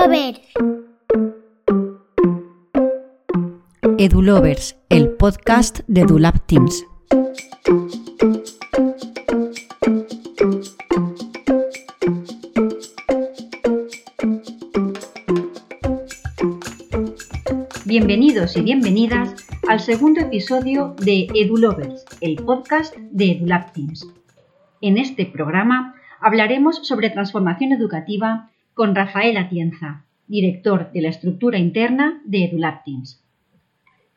Edulovers. EduLovers, el podcast de EduLab Teams. Bienvenidos y bienvenidas al segundo episodio de EduLovers, el podcast de EduLab Teams. En este programa hablaremos sobre transformación educativa con Rafael Atienza, director de la estructura interna de EduLab Teams.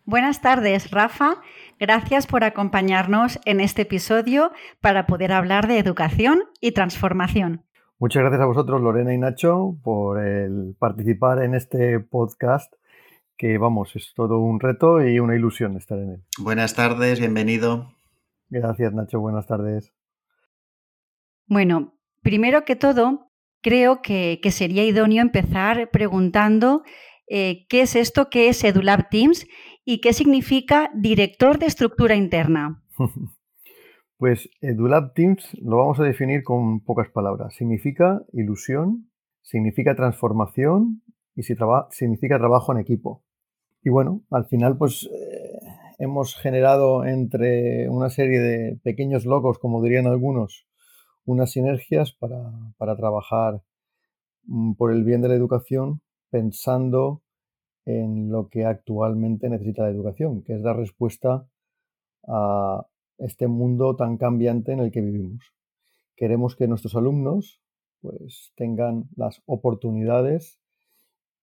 Buenas tardes, Rafa. Gracias por acompañarnos en este episodio para poder hablar de educación y transformación. Muchas gracias a vosotros, Lorena y Nacho, por el participar en este podcast que vamos, es todo un reto y una ilusión estar en él. Buenas tardes, bienvenido. Gracias, Nacho, buenas tardes. Bueno, primero que todo, creo que, sería idóneo empezar preguntando eh, qué es esto, qué es EduLab Teams y qué significa director de estructura interna. Pues EduLab Teams lo vamos a definir con pocas palabras. Significa ilusión, significa transformación y significa trabajo en equipo. Y bueno, al final pues eh, hemos generado entre una serie de pequeños logos, como dirían algunos, unas sinergias para, trabajar mm, por el bien de la educación pensando en lo que actualmente necesita la educación, que es dar respuesta a este mundo tan cambiante en el que vivimos. Queremos que nuestros alumnos pues, tengan las oportunidades,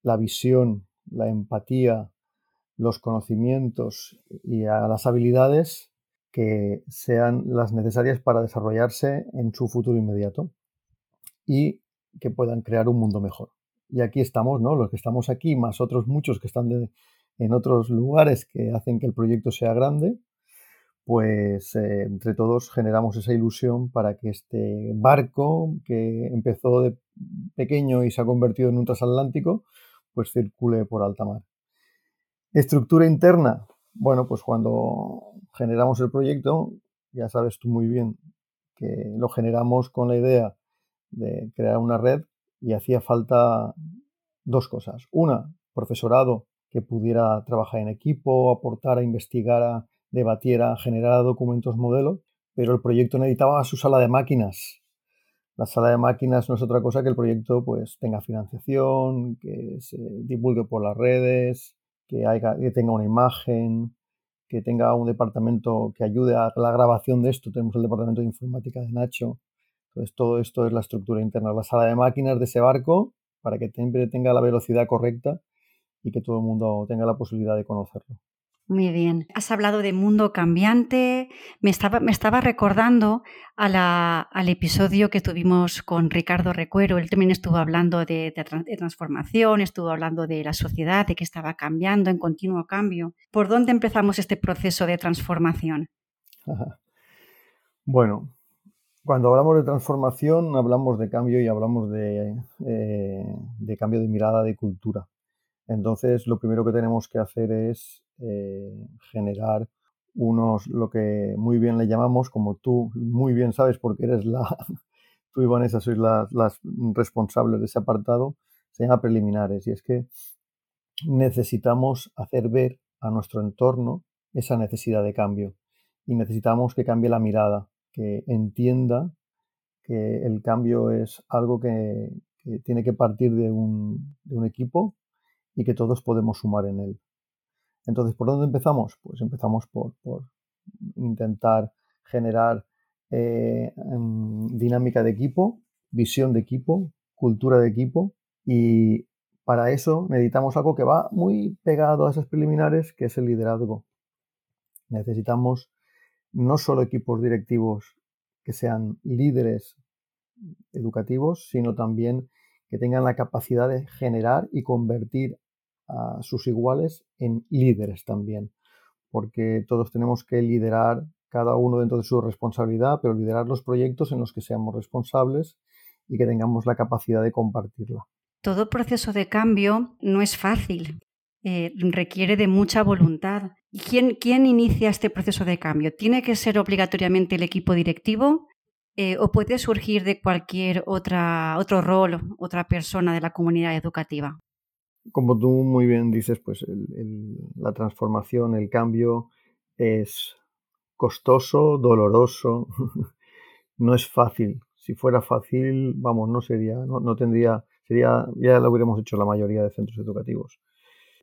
la visión, la empatía, los conocimientos y a las habilidades que sean las necesarias para desarrollarse en su futuro inmediato y que puedan crear un mundo mejor. Y aquí estamos, ¿no? Los que estamos aquí, más otros muchos que están en otros lugares que hacen que el proyecto sea grande, pues eh, entre todos generamos esa ilusión para que este barco que empezó de pequeño y se ha convertido en un transatlántico, pues circule por alta mar. Estructura interna. Bueno, pues cuando generamos el proyecto, ya sabes tú muy bien que lo generamos con la idea de crear una red y hacía falta dos cosas. Una, profesorado que pudiera trabajar en equipo, aportara, investigara, debatiera, generara documentos modelo, pero el proyecto necesitaba su sala de máquinas. La sala de máquinas no es otra cosa que el proyecto pues tenga financiación, que se divulgue por las redes, que, tenga una imagen, que tenga un departamento que ayude a la grabación de esto. Tenemos el departamento de informática de Nacho. Entonces, todo esto es la estructura interna, la sala de máquinas de ese barco para que siempre tenga la velocidad correcta y que todo el mundo tenga la posibilidad de conocerlo. Muy bien. Has hablado de mundo cambiante. Me estaba, me estaba recordando al episodio que tuvimos con Ricardo Recuero. Él también estuvo hablando de, transformación, estuvo hablando de la sociedad, de que estaba cambiando, en continuo cambio. ¿Por dónde empezamos este proceso de transformación? Bueno, cuando hablamos de transformación, hablamos de cambio y hablamos eh, de cambio de mirada, de cultura. Entonces, lo primero que tenemos que hacer es eh, generar unos, lo que muy bien le llamamos, como tú muy bien sabes porque eres la, tú y Vanessa sois las, responsables de ese apartado, se llama preliminares. Y es que necesitamos hacer ver a nuestro entorno esa necesidad de cambio. Y necesitamos que cambie la mirada, que entienda que el cambio es algo que, tiene que partir de un, de un equipo y que todos podemos sumar en él. Entonces, ¿por dónde empezamos? Pues empezamos por, intentar generar eh, em, dinámica de equipo, visión de equipo, cultura de equipo y para eso necesitamos algo que va muy pegado a esas preliminares, que es el liderazgo. Necesitamos no solo equipos directivos que sean líderes educativos, sino también que tengan la capacidad de generar y convertir a sus iguales en líderes también, porque todos tenemos que liderar cada uno dentro de su responsabilidad, pero liderar los proyectos en los que seamos responsables y que tengamos la capacidad de compartirla. Todo proceso de cambio no es fácil, eh, requiere de mucha voluntad. ¿Quién, ¿Quién inicia este proceso de cambio? ¿Tiene que ser obligatoriamente el equipo directivo? eh, o puede surgir de cualquier otra, otro rol, otra persona de la comunidad educativa? Como tú muy bien dices, pues la transformación, el cambio es costoso, doloroso, no es fácil. Si fuera fácil, vamos, no sería, no, no tendría, sería, ya lo hubiéramos hecho la mayoría de centros educativos.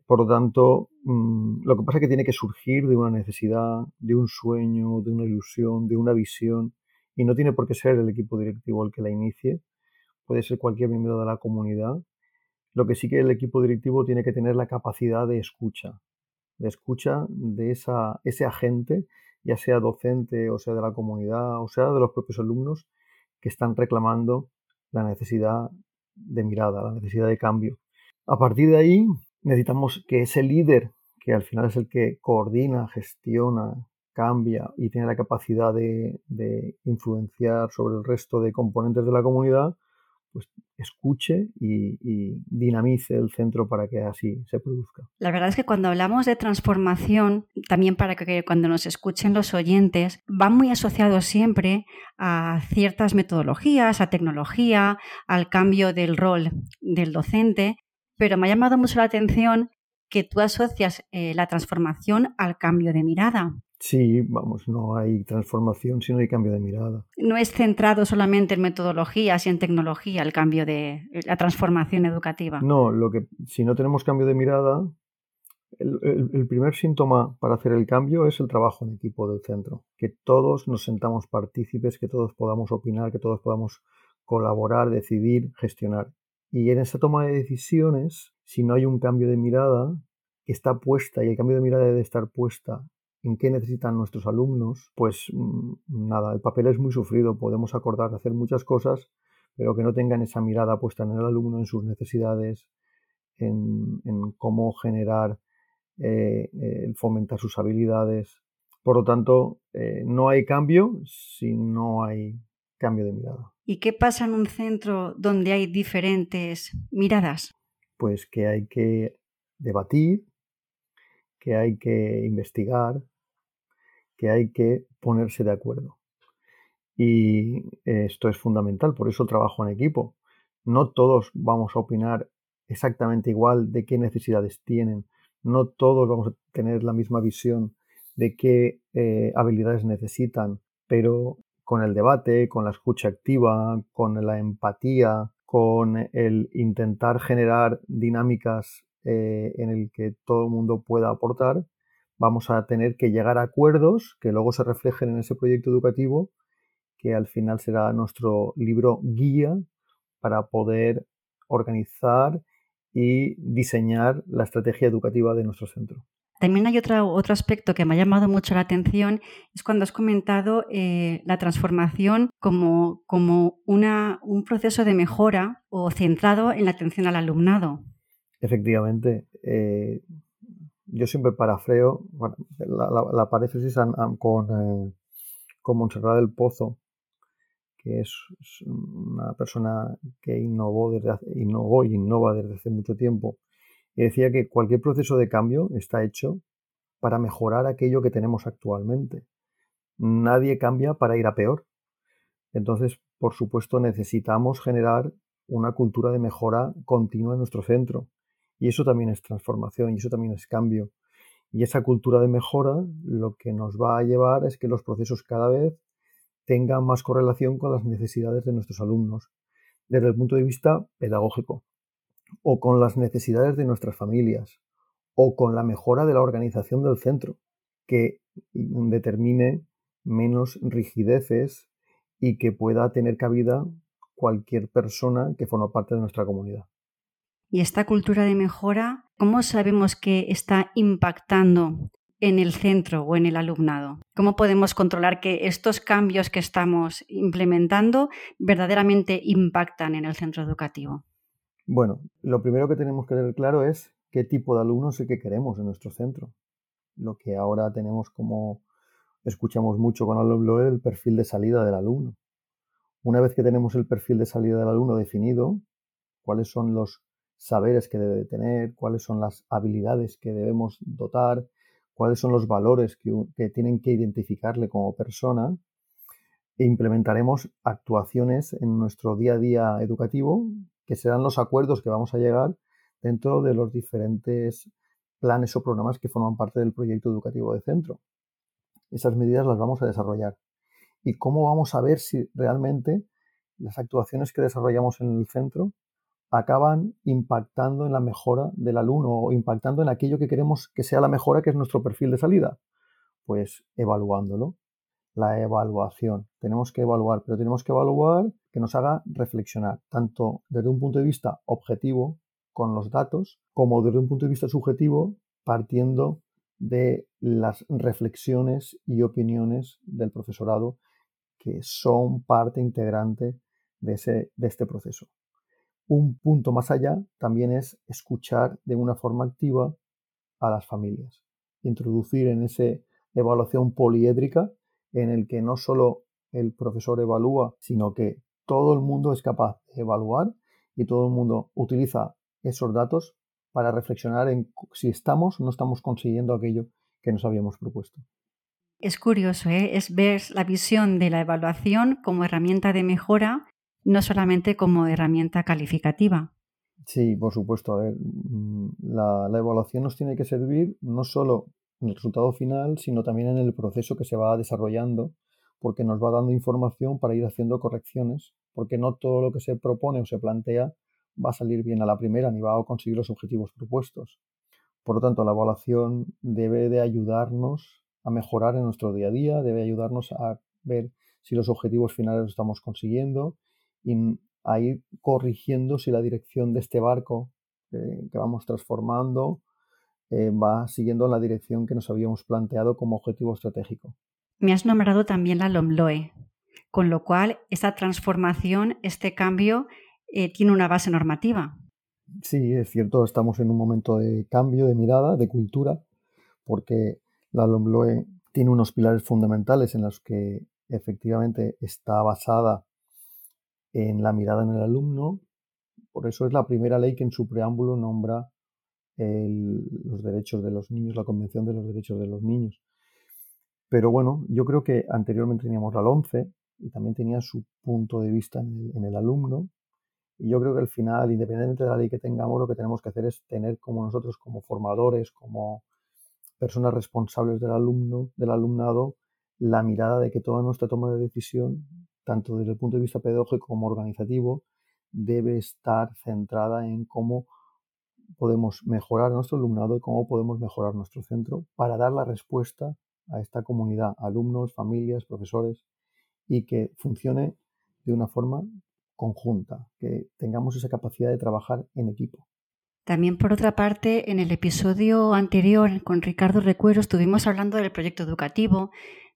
Por lo tanto, mm, lo que pasa es que tiene que surgir de una necesidad, de un sueño, de una ilusión, de una visión, y no tiene por qué ser el equipo directivo el que la inicie, puede ser cualquier miembro de la comunidad. Lo que sí que el equipo directivo tiene que tener la capacidad de escucha, de escucha de esa, ese agente, ya sea docente o sea de la comunidad o sea de los propios alumnos, que están reclamando la necesidad de mirada, la necesidad de cambio. A partir de ahí, necesitamos que ese líder, que al final es el que coordina, gestiona, cambia y tiene la capacidad de, influenciar sobre el resto de componentes de la comunidad, pues escuche y, dinamice el centro para que así se produzca. La verdad es que cuando hablamos de transformación, también para que cuando nos escuchen los oyentes, van muy asociados siempre a ciertas metodologías, a tecnología, al cambio del rol del docente, pero me ha llamado mucho la atención que tú asocias eh, la transformación al cambio de mirada. Sí, vamos, no hay transformación si no hay cambio de mirada. No es centrado solamente en metodologías y en tecnología el cambio de la transformación educativa. No, lo que si no tenemos cambio de mirada, el, primer síntoma para hacer el cambio es el trabajo en equipo del centro. Que todos nos sentamos partícipes, que todos podamos opinar, que todos podamos colaborar, decidir, gestionar. Y en esa toma de decisiones, si no hay un cambio de mirada que está puesta, y el cambio de mirada debe estar puesta en qué necesitan nuestros alumnos, pues mm, nada, el papel es muy sufrido, podemos acordar hacer muchas cosas, pero que no tengan esa mirada puesta en el alumno, en sus necesidades, en, cómo generar, eh, fomentar sus habilidades. Por lo tanto, eh, no hay cambio si no hay cambio de mirada. ¿Y qué pasa en un centro donde hay diferentes miradas? Pues que hay que debatir, que hay que investigar, que hay que ponerse de acuerdo. Y esto es fundamental, por eso trabajo en equipo. No todos vamos a opinar exactamente igual de qué necesidades tienen, no todos vamos a tener la misma visión de qué eh, habilidades necesitan, pero con el debate, con la escucha activa, con la empatía, con el intentar generar dinámicas eh, en el que todo el mundo pueda aportar, vamos a tener que llegar a acuerdos que luego se reflejen en ese proyecto educativo, que al final será nuestro libro guía para poder organizar y diseñar la estrategia educativa de nuestro centro. También hay otro, otro aspecto que me ha llamado mucho la atención, es cuando has comentado eh, la transformación como, como una, un proceso de mejora o centrado en la atención al alumnado. Efectivamente, eh, yo siempre parafreo la, la, paréntesis con, eh, con Montserrat del Pozo, que es una persona que innovó, desde innovó y innova desde hace mucho tiempo y decía que cualquier proceso de cambio está hecho para mejorar aquello que tenemos actualmente. Nadie cambia para ir a peor. Entonces, por supuesto, necesitamos generar una cultura de mejora continua en nuestro centro. Y eso también es transformación y eso también es cambio. Y esa cultura de mejora lo que nos va a llevar es que los procesos cada vez tengan más correlación con las necesidades de nuestros alumnos desde el punto de vista pedagógico o con las necesidades de nuestras familias, o con la mejora de la organización del centro, que determine menos rigideces y que pueda tener cabida cualquier persona que forma parte de nuestra comunidad. Y esta cultura de mejora, ¿cómo sabemos que está impactando en el centro o en el alumnado? ¿Cómo podemos controlar que estos cambios que estamos implementando verdaderamente impactan en el centro educativo? Bueno, lo primero que tenemos que tener claro es qué tipo de alumno es el que queremos en nuestro centro. Lo que ahora tenemos como escuchamos mucho con alumno es el perfil de salida del alumno. Una vez que tenemos el perfil de salida del alumno definido, cuáles son los saberes que debe de tener, cuáles son las habilidades que debemos dotar, cuáles son los valores que, que tienen que identificarle como persona, e implementaremos actuaciones en nuestro día a día educativo, que serán los acuerdos que vamos a llegar dentro de los diferentes planes o programas que forman parte del proyecto educativo de centro. Esas medidas las vamos a desarrollar. ¿Y cómo vamos a ver si realmente las actuaciones que desarrollamos en el centro acaban impactando en la mejora del alumno o impactando en aquello que queremos que sea la mejora, que es nuestro perfil de salida? Pues evaluándolo. La evaluación. Tenemos que evaluar, pero tenemos que evaluar que nos haga reflexionar, tanto desde un punto de vista objetivo, con los datos, como desde un punto de vista subjetivo, partiendo de las reflexiones y opiniones del profesorado que son parte integrante de, ese, de este proceso. Un punto más allá también es escuchar de una forma activa a las familias, introducir en esa evaluación poliédrica en el que no solo el profesor evalúa, sino que todo el mundo es capaz de evaluar y todo el mundo utiliza esos datos para reflexionar en si estamos o no estamos consiguiendo aquello que nos habíamos propuesto. Es curioso, ¿eh? es ver la visión de la evaluación como herramienta de mejora, no solamente como herramienta calificativa. Sí, por supuesto. A ver, mm, la, la evaluación nos tiene que servir no solo en el resultado final, sino también en el proceso que se va desarrollando, porque nos va dando información para ir haciendo correcciones, porque no todo lo que se propone o se plantea va a salir bien a la primera ni va a conseguir los objetivos propuestos. Por lo tanto, la evaluación debe de ayudarnos a mejorar en nuestro día a día, debe ayudarnos a ver si los objetivos finales los estamos consiguiendo y a ir corrigiendo si la dirección de este barco eh, que vamos transformando eh, va siguiendo la dirección que nos habíamos planteado como objetivo estratégico. Me has nombrado también la LOMLOE, con lo cual esa transformación, este cambio, eh, tiene una base normativa. Sí, es cierto, estamos en un momento de cambio de mirada, de cultura, porque la LOMLOE tiene unos pilares fundamentales en los que efectivamente está basada en la mirada en el alumno. Por eso es la primera ley que en su preámbulo nombra los derechos de los niños, la Convención de los Derechos de los Niños. Pero bueno, yo creo que anteriormente teníamos la 11 y también tenía su punto de vista en el alumno y yo creo que al final, independientemente de la ley que tengamos, lo que tenemos que hacer es tener como nosotros, como formadores, como personas responsables del alumno, del alumnado, la mirada de que toda nuestra toma de decisión, tanto desde el punto de vista pedagógico como organizativo, debe estar centrada en cómo podemos mejorar nuestro alumnado y cómo podemos mejorar nuestro centro para dar la respuesta a esta comunidad, alumnos, familias, profesores, y que funcione de una forma conjunta, que tengamos esa capacidad de trabajar en equipo. También, por otra parte, en el episodio anterior con Ricardo Recuero estuvimos hablando del proyecto educativo,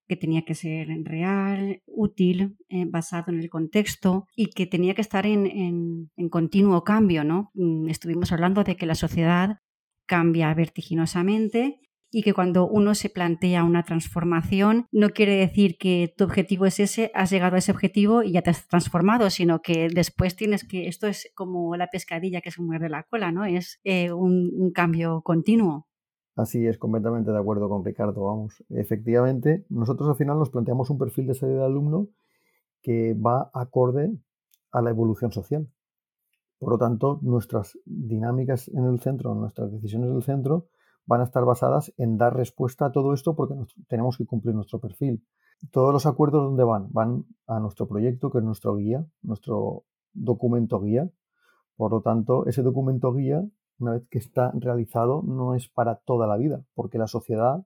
que tenía que ser real, útil, eh, basado en el contexto y que tenía que estar en, en continuo cambio. ¿no? Mm, estuvimos hablando de que la sociedad cambia vertiginosamente y que cuando uno se plantea una transformación no quiere decir que tu objetivo es ese, has llegado a ese objetivo y ya te has transformado, sino que después tienes que, esto es como la pescadilla que se muerde la cola, ¿no? Es eh, un, cambio continuo. Así es, completamente de acuerdo con Ricardo. Vamos, efectivamente, nosotros al final nos planteamos un perfil de salida de alumno que va acorde a la evolución social. Por lo tanto, nuestras dinámicas en el centro, nuestras decisiones del centro, van a estar basadas en dar respuesta a todo esto porque tenemos que cumplir nuestro perfil. Todos los acuerdos, ¿dónde van? Van a nuestro proyecto, que es nuestro guía, nuestro documento guía. Por lo tanto, ese documento guía, una vez que está realizado, no es para toda la vida, porque la sociedad,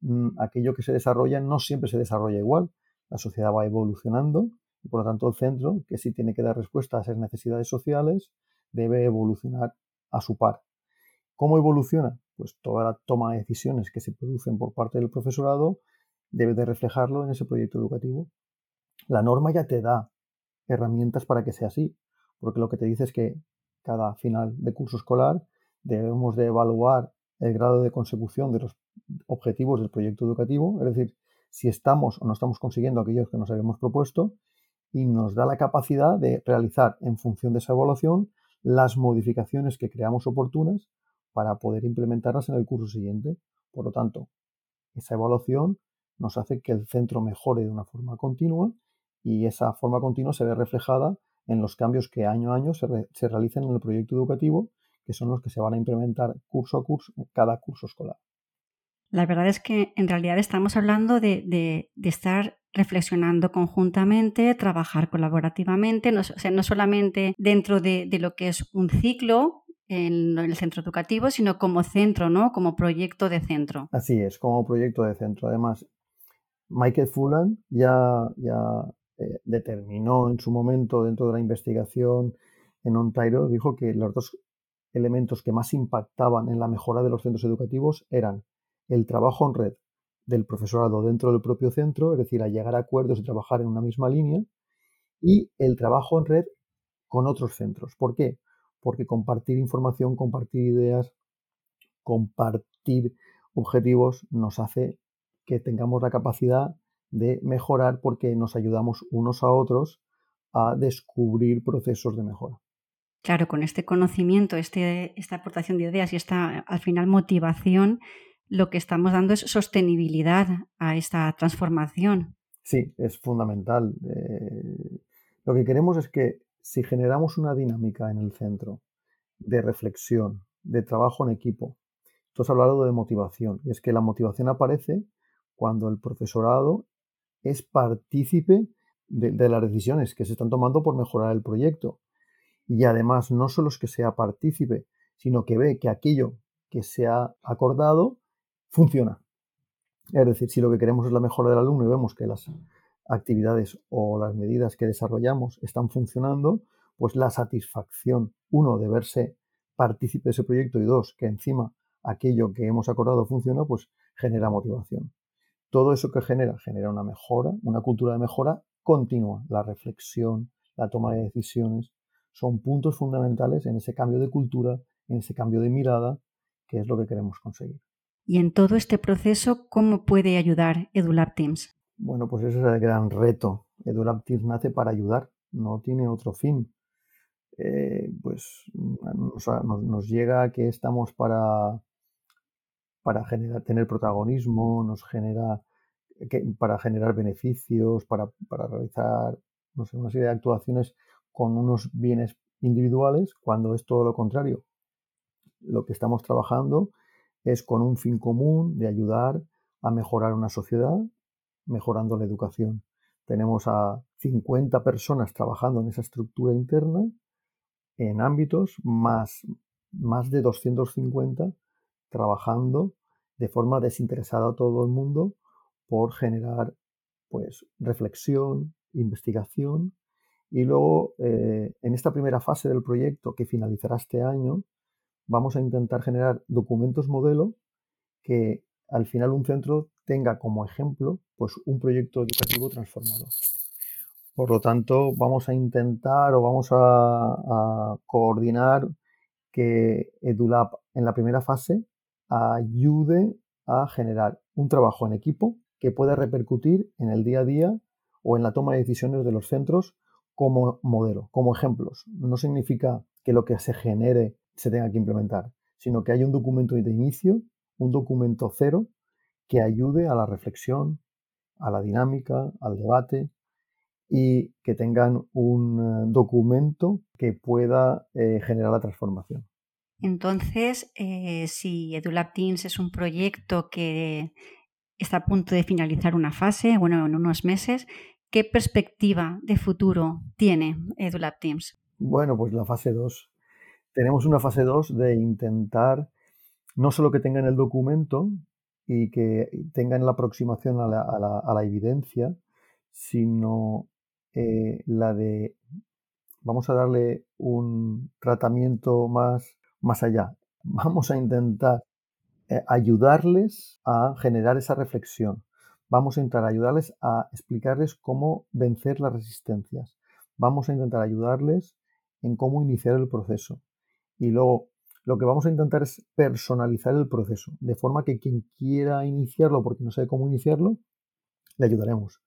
mm, aquello que se desarrolla no siempre se desarrolla igual. La sociedad va evolucionando y por lo tanto el centro, que sí tiene que dar respuesta a esas necesidades sociales, debe evolucionar a su par. ¿Cómo evoluciona? pues toda la toma de decisiones que se producen por parte del profesorado debe de reflejarlo en ese proyecto educativo. La norma ya te da herramientas para que sea así, porque lo que te dice es que cada final de curso escolar debemos de evaluar el grado de consecución de los objetivos del proyecto educativo, es decir, si estamos o no estamos consiguiendo aquellos que nos habíamos propuesto y nos da la capacidad de realizar en función de esa evaluación las modificaciones que creamos oportunas para poder implementarlas en el curso siguiente. Por lo tanto, esa evaluación nos hace que el centro mejore de una forma continua y esa forma continua se ve reflejada en los cambios que año a año se, se realicen en el proyecto educativo, que son los que se van a implementar curso a curso, cada curso escolar. La verdad es que en realidad estamos hablando de, estar reflexionando conjuntamente, trabajar colaborativamente, no, sea, no solamente dentro de, lo que es un ciclo en el centro educativo, sino como centro, ¿no? Como proyecto de centro. Así es, como proyecto de centro. Además, Michael Fullan ya, ya eh, determinó en su momento dentro de la investigación en Ontario, dijo que los dos elementos que más impactaban en la mejora de los centros educativos eran el trabajo en red del profesorado dentro del propio centro, es decir, a llegar a acuerdos y trabajar en una misma línea, y el trabajo en red con otros centros. ¿Por qué? Porque compartir información, compartir ideas, compartir objetivos nos hace que tengamos la capacidad de mejorar porque nos ayudamos unos a otros a descubrir procesos de mejora. Claro, con este conocimiento, este, esta aportación de ideas y esta al final motivación, lo que estamos dando es sostenibilidad a esta transformación. Sí, es fundamental. Eh, lo que queremos es que si generamos una dinámica en el centro de reflexión, de trabajo en equipo, tú has hablado de motivación, y es que la motivación aparece cuando el profesorado es partícipe de, las decisiones que se están tomando por mejorar el proyecto. Y además no solo es que sea partícipe, sino que ve que aquello que se ha acordado funciona. Es decir, si lo que queremos es la mejora del alumno y vemos que las actividades o las medidas que desarrollamos están funcionando, pues la satisfacción, uno, de verse partícipe de ese proyecto y dos, que encima aquello que hemos acordado funciona, pues genera motivación. Todo eso que genera, genera una mejora, una cultura de mejora continua. La reflexión, la toma de decisiones, son puntos fundamentales en ese cambio de cultura, en ese cambio de mirada, que es lo que queremos conseguir. Y en todo este proceso, ¿cómo puede ayudar EduLab Teams? Bueno, pues ese es el gran reto. EduLab Teams nace para ayudar, no tiene otro fin. Eh, pues nos, llega que estamos para, para generar, tener protagonismo, nos genera para generar beneficios, para, para realizar no sé, una serie de actuaciones con unos bienes individuales, cuando es todo lo contrario. Lo que estamos trabajando es con un fin común de ayudar a mejorar una sociedad, mejorando la educación. Tenemos a 50 personas trabajando en esa estructura interna en ámbitos más, más de 250 trabajando de forma desinteresada a todo el mundo por generar pues reflexión, investigación y luego eh, en esta primera fase del proyecto que finalizará este año vamos a intentar generar documentos modelo que al final un centro tenga como ejemplo pues un proyecto educativo transformador. Por lo tanto, vamos a intentar o vamos a, coordinar que EduLab en la primera fase ayude a generar un trabajo en equipo que pueda repercutir en el día a día o en la toma de decisiones de los centros como modelo, como ejemplos. No significa que lo que se genere se tenga que implementar, sino que haya un documento de inicio, un documento cero, que ayude a la reflexión, a la dinámica, al debate y que tengan un eh, documento que pueda eh, generar la transformación. Entonces, eh, si EduLab Teams es un proyecto que está a punto de finalizar una fase, bueno, en unos meses, ¿qué perspectiva de futuro tiene EduLab Teams? Bueno, pues la fase 2 tenemos una fase 2 de intentar no solo que tengan el documento y que tengan la aproximación a la, evidencia, sino eh, la de vamos a darle un tratamiento más, más allá. Vamos a intentar eh, ayudarles a generar esa reflexión. Vamos a intentar ayudarles a explicarles cómo vencer las resistencias. Vamos a intentar ayudarles en cómo iniciar el proceso. Y luego lo que vamos a intentar es personalizar el proceso, de forma que quien quiera iniciarlo porque no sabe cómo iniciarlo, le ayudaremos.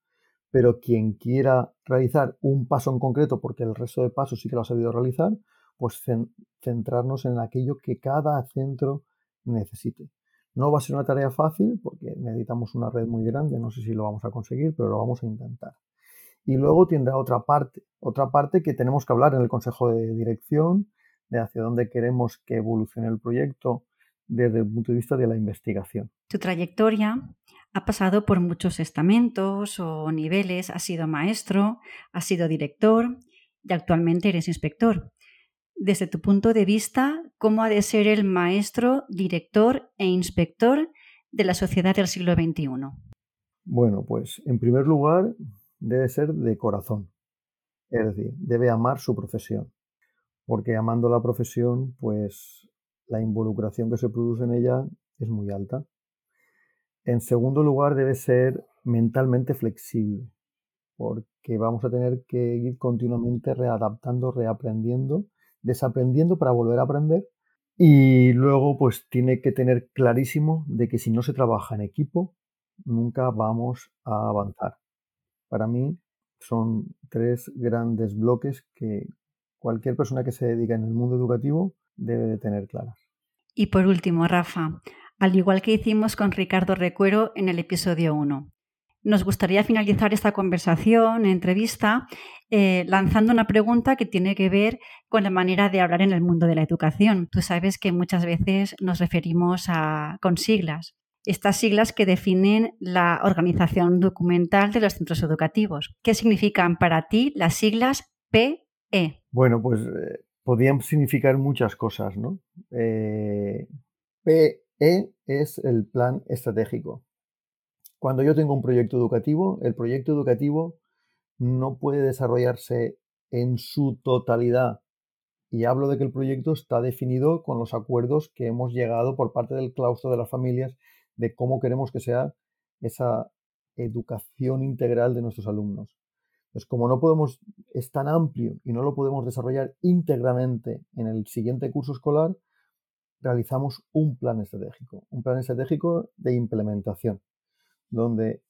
Pero quien quiera realizar un paso en concreto, porque el resto de pasos sí que lo ha sabido realizar, pues centrarnos en aquello que cada centro necesite. No va a ser una tarea fácil porque necesitamos una red muy grande, no sé si lo vamos a conseguir, pero lo vamos a intentar. Y luego tendrá otra parte, otra parte que tenemos que hablar en el Consejo de Dirección, de hacia dónde queremos que evolucione el proyecto desde el punto de vista de la investigación. Tu trayectoria ha pasado por muchos estamentos o niveles, has sido maestro, has sido director y actualmente eres inspector. Desde tu punto de vista, ¿cómo ha de ser el maestro, director e inspector de la sociedad del siglo XXI? Bueno, pues en primer lugar debe ser de corazón, es decir, debe amar su profesión, porque amando la profesión, pues la involucración que se produce en ella es muy alta. En segundo lugar, debe ser mentalmente flexible, porque vamos a tener que ir continuamente readaptando, reaprendiendo, desaprendiendo para volver a aprender. Y luego, pues tiene que tener clarísimo de que si no se trabaja en equipo, nunca vamos a avanzar. Para mí son tres grandes bloques que cualquier persona que se dedica en el mundo educativo debe de tener claras. Y por último, Rafa, al igual que hicimos con Ricardo Recuero en el episodio 1. Nos gustaría finalizar esta conversación, entrevista, eh, lanzando una pregunta que tiene que ver con la manera de hablar en el mundo de la educación. Tú sabes que muchas veces nos referimos a, con siglas. Estas siglas que definen la organización documental de los centros educativos. ¿Qué significan para ti las siglas PE? Bueno, pues eh, podían significar muchas cosas, ¿no? Eh, PE es el plan estratégico. Cuando yo tengo un proyecto educativo, el proyecto educativo no puede desarrollarse en su totalidad. Y hablo de que el proyecto está definido con los acuerdos que hemos llegado por parte del claustro de las familias de cómo queremos que sea esa educación integral de nuestros alumnos. Pues como no podemos, es tan amplio y no lo podemos desarrollar íntegramente en el siguiente curso escolar, realizamos un plan estratégico, un plan estratégico de implementación, donde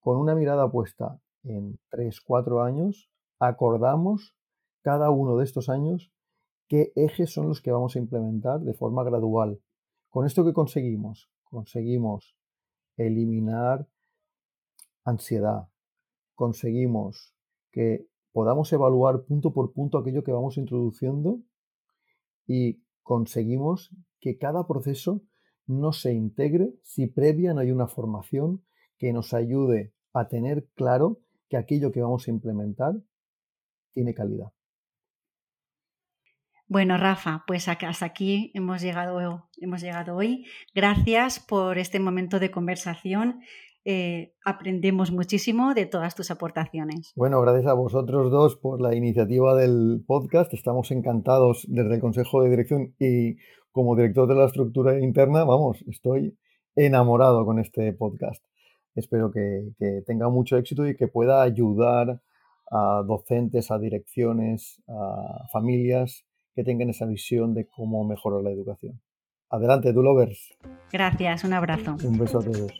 con una mirada puesta en 3, 4 años, acordamos cada uno de estos años qué ejes son los que vamos a implementar de forma gradual. ¿Con esto qué conseguimos? Conseguimos eliminar ansiedad, conseguimos que podamos evaluar punto por punto aquello que vamos introduciendo y conseguimos que cada proceso no se integre si previa no hay una formación que nos ayude a tener claro que aquello que vamos a implementar tiene calidad. Bueno, Rafa, pues hasta aquí hemos llegado, hemos llegado hoy. Gracias por este momento de conversación. Eh, aprendemos muchísimo de todas tus aportaciones. Bueno, gracias a vosotros dos por la iniciativa del podcast. Estamos encantados desde el Consejo de Dirección y como director de la estructura interna, vamos, estoy enamorado con este podcast. Espero que, que tenga mucho éxito y que pueda ayudar a docentes, a direcciones, a familias que tengan esa visión de cómo mejorar la educación. Adelante, Dulovers. Gracias, un abrazo. Un beso a todos.